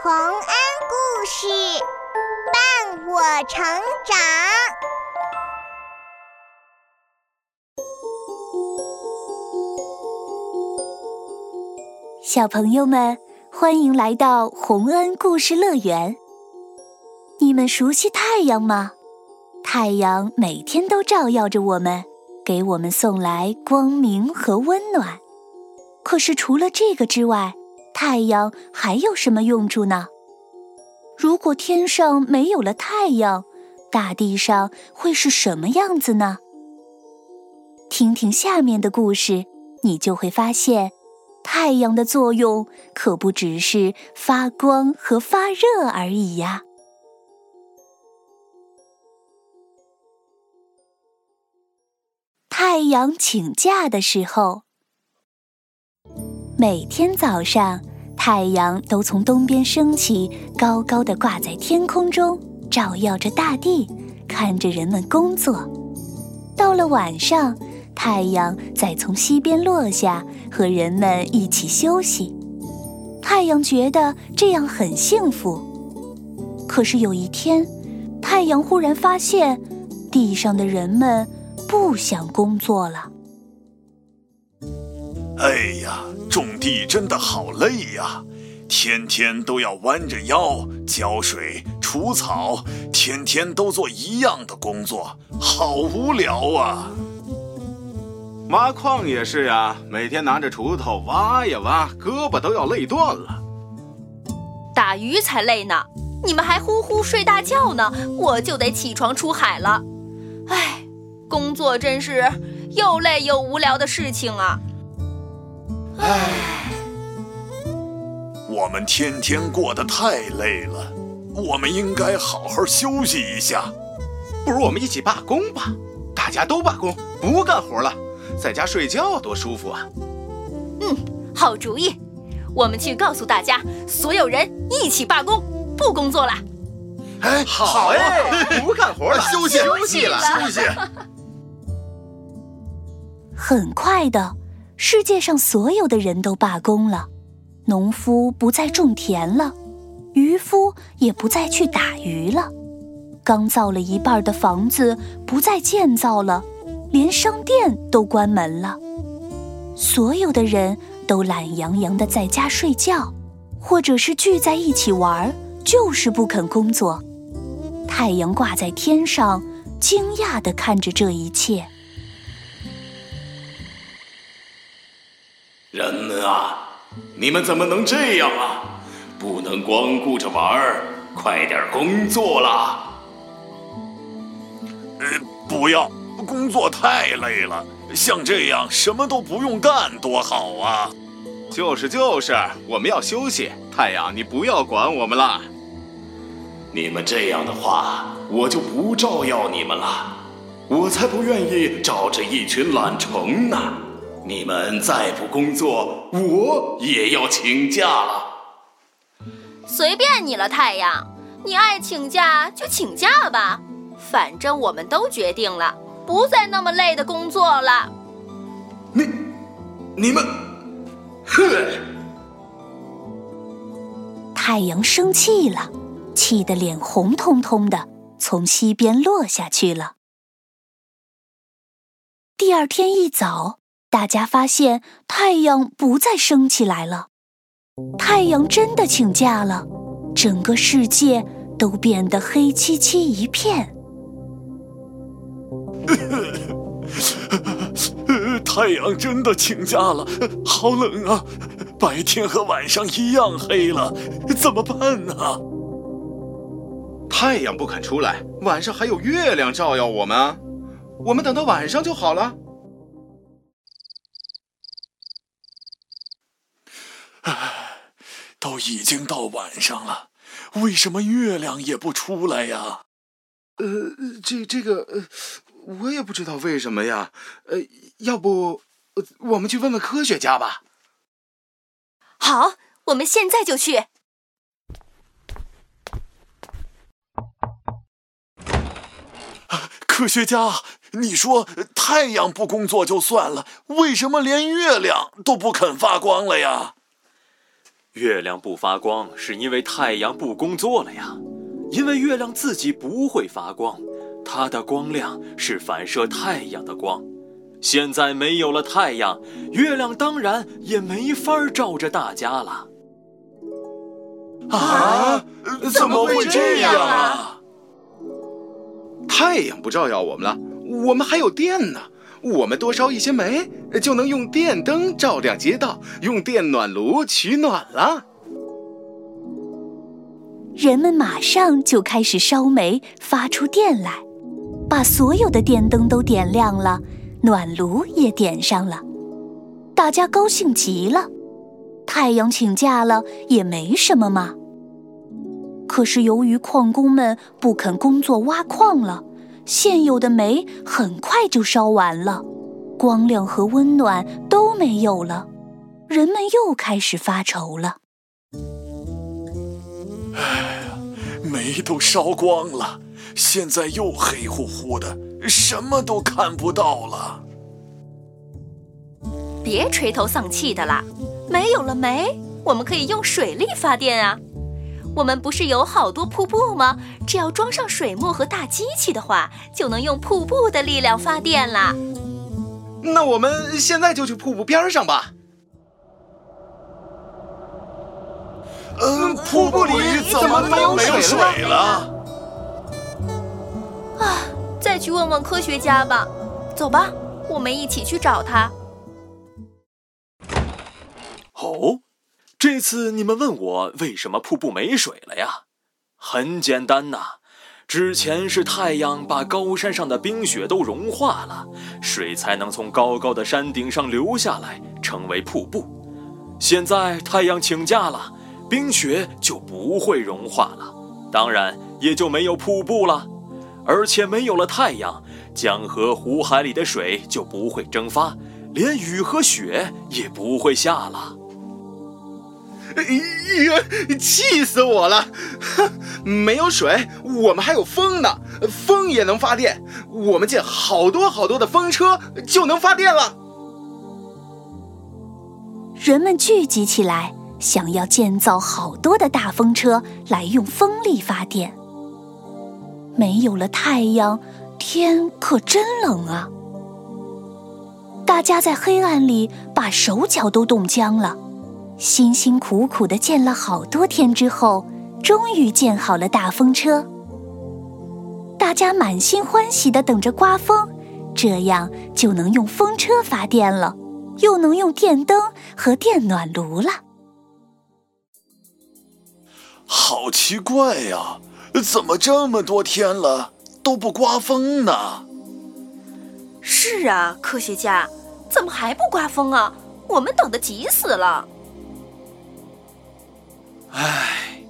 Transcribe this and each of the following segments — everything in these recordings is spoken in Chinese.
洪恩故事伴我成长，小朋友们，欢迎来到洪恩故事乐园。你们熟悉太阳吗？太阳每天都照耀着我们，给我们送来光明和温暖。可是除了这个之外，太阳还有什么用处呢？如果天上没有了太阳，大地上会是什么样子呢？听听下面的故事，你就会发现，太阳的作用可不只是发光和发热而已呀。太阳请假的时候。每天早上，太阳都从东边升起，高高的挂在天空中，照耀着大地，看着人们工作。到了晚上，太阳再从西边落下，和人们一起休息。太阳觉得这样很幸福。可是有一天，太阳忽然发现，地上的人们不想工作了。哎呀！种地真的好累呀，天天都要弯着腰浇水、除草，天天都做一样的工作，好无聊啊！挖矿也是呀，每天拿着锄头挖呀挖，胳膊都要累断了。打鱼才累呢，你们还呼呼睡大觉呢，我就得起床出海了。哎，工作真是又累又无聊的事情啊。唉，我们天天过得太累了，我们应该好好休息一下。不如我们一起罢工吧，大家都罢工，不干活了，在家睡觉多舒服啊！嗯，好主意，我们去告诉大家，所有人一起罢工，不工作了。哎，好哎，不干活了，休息休息了，休息。很快的。世界上所有的人都罢工了，农夫不再种田了，渔夫也不再去打鱼了，刚造了一半的房子不再建造了，连商店都关门了。所有的人都懒洋洋的在家睡觉，或者是聚在一起玩，就是不肯工作。太阳挂在天上，惊讶的看着这一切。你们怎么能这样啊？不能光顾着玩儿，快点工作啦！呃，不要，工作太累了。像这样什么都不用干，多好啊！就是就是，我们要休息。太阳，你不要管我们了。你们这样的话，我就不照耀你们了。我才不愿意照着一群懒虫呢。你们再不工作，我也要请假了。随便你了，太阳，你爱请假就请假吧。反正我们都决定了，不再那么累的工作了。你、你们，哼！太阳生气了，气得脸红彤彤的，从西边落下去了。第二天一早。大家发现太阳不再升起来了，太阳真的请假了，整个世界都变得黑漆漆一片。太阳真的请假了，好冷啊！白天和晚上一样黑了，怎么办呢？太阳不肯出来，晚上还有月亮照耀我们，我们等到晚上就好了。都已经到晚上了，为什么月亮也不出来呀？呃，这这个，呃，我也不知道为什么呀。呃，要不，我们去问问科学家吧。好，我们现在就去。科学家，你说太阳不工作就算了，为什么连月亮都不肯发光了呀？月亮不发光是因为太阳不工作了呀。因为月亮自己不会发光，它的光亮是反射太阳的光。现在没有了太阳，月亮当然也没法照着大家了。啊？怎么会这样啊？太阳不照耀我们了，我们还有电呢。我们多烧一些煤，就能用电灯照亮街道，用电暖炉取暖了。人们马上就开始烧煤，发出电来，把所有的电灯都点亮了，暖炉也点上了。大家高兴极了。太阳请假了也没什么嘛。可是由于矿工们不肯工作挖矿了。现有的煤很快就烧完了，光亮和温暖都没有了，人们又开始发愁了。哎呀，煤都烧光了，现在又黑乎乎的，什么都看不到了。别垂头丧气的啦，没有了煤，我们可以用水力发电啊。我们不是有好多瀑布吗？只要装上水墨和大机器的话，就能用瀑布的力量发电啦。那我们现在就去瀑布边上吧。嗯，瀑布里怎么没有水了？啊，再去问问科学家吧。走吧，我们一起去找他。哦。这次你们问我为什么瀑布没水了呀？很简单呐，之前是太阳把高山上的冰雪都融化了，水才能从高高的山顶上流下来，成为瀑布。现在太阳请假了，冰雪就不会融化了，当然也就没有瀑布了。而且没有了太阳，江河湖海里的水就不会蒸发，连雨和雪也不会下了。哎呀，气死我了！没有水，我们还有风呢，风也能发电。我们建好多好多的风车，就能发电了。人们聚集起来，想要建造好多的大风车来用风力发电。没有了太阳，天可真冷啊！大家在黑暗里把手脚都冻僵了。辛辛苦苦的建了好多天之后，终于建好了大风车。大家满心欢喜的等着刮风，这样就能用风车发电了，又能用电灯和电暖炉了。好奇怪呀，怎么这么多天了都不刮风呢？是啊，科学家，怎么还不刮风啊？我们等得急死了。唉，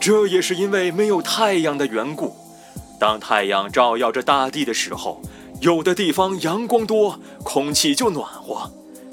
这也是因为没有太阳的缘故。当太阳照耀着大地的时候，有的地方阳光多，空气就暖和；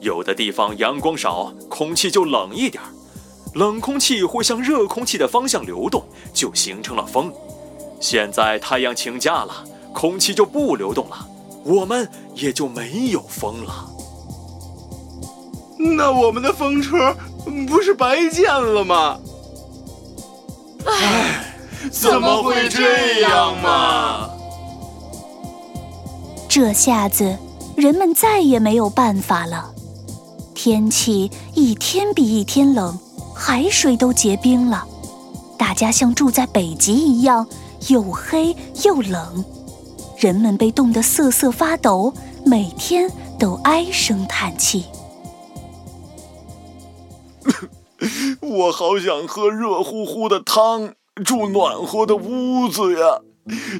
有的地方阳光少，空气就冷一点。冷空气会向热空气的方向流动，就形成了风。现在太阳请假了，空气就不流动了，我们也就没有风了。那我们的风车不是白见了吗？唉，怎么会这样嘛？这下子人们再也没有办法了。天气一天比一天冷，海水都结冰了，大家像住在北极一样，又黑又冷。人们被冻得瑟瑟发抖，每天都唉声叹气。我好想喝热乎乎的汤，住暖和的屋子呀！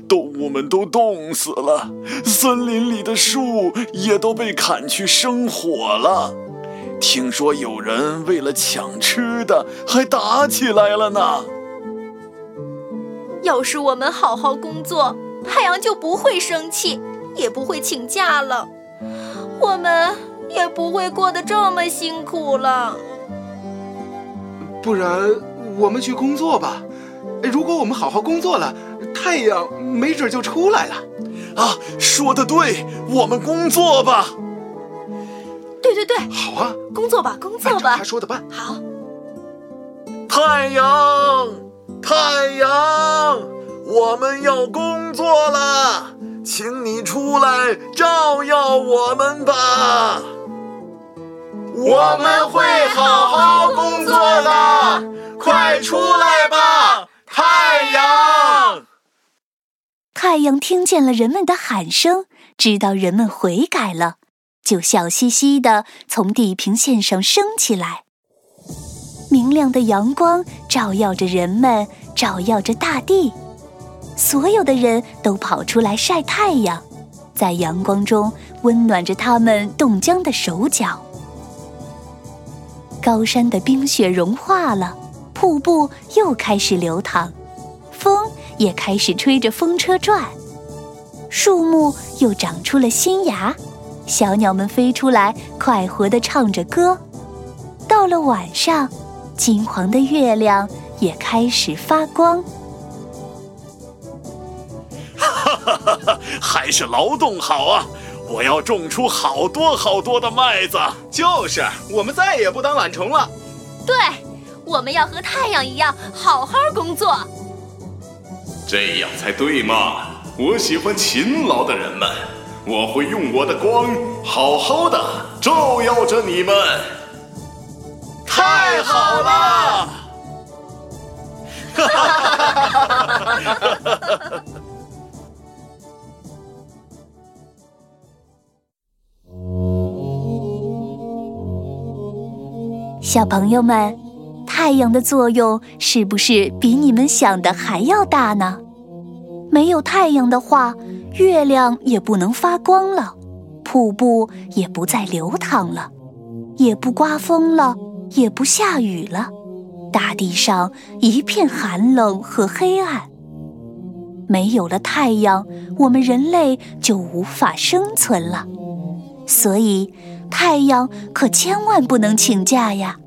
动物们都冻死了，森林里的树也都被砍去生火了。听说有人为了抢吃的还打起来了呢。要是我们好好工作，太阳就不会生气，也不会请假了，我们也不会过得这么辛苦了。不然，我们去工作吧。如果我们好好工作了，太阳没准就出来了。啊，说的对，我们工作吧。对对对，好啊，工作吧，工作吧。他说的办。好。太阳，太阳，我们要工作了，请你出来照耀我们吧。我们会好好太阳听见了人们的喊声，知道人们悔改了，就笑嘻嘻地从地平线上升起来。明亮的阳光照耀着人们，照耀着大地，所有的人都跑出来晒太阳，在阳光中温暖着他们冻僵的手脚。高山的冰雪融化了，瀑布又开始流淌，也开始吹着风车转，树木又长出了新芽，小鸟们飞出来，快活地唱着歌。到了晚上，金黄的月亮也开始发光。哈哈哈哈！还是劳动好啊！我要种出好多好多的麦子。就是，我们再也不当懒虫了。对，我们要和太阳一样好好工作。这样才对嘛！我喜欢勤劳的人们，我会用我的光好好的照耀着你们。太好了！哈哈哈哈哈哈！小朋友们，太阳的作用是不是比你们想的还要大呢？没有太阳的话，月亮也不能发光了，瀑布也不再流淌了，也不刮风了，也不下雨了，大地上一片寒冷和黑暗。没有了太阳，我们人类就无法生存了。所以，太阳可千万不能请假呀。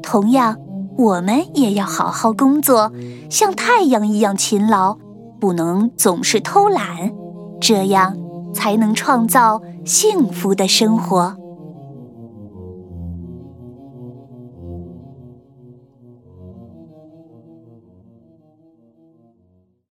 同样，我们也要好好工作，像太阳一样勤劳，不能总是偷懒，这样才能创造幸福的生活。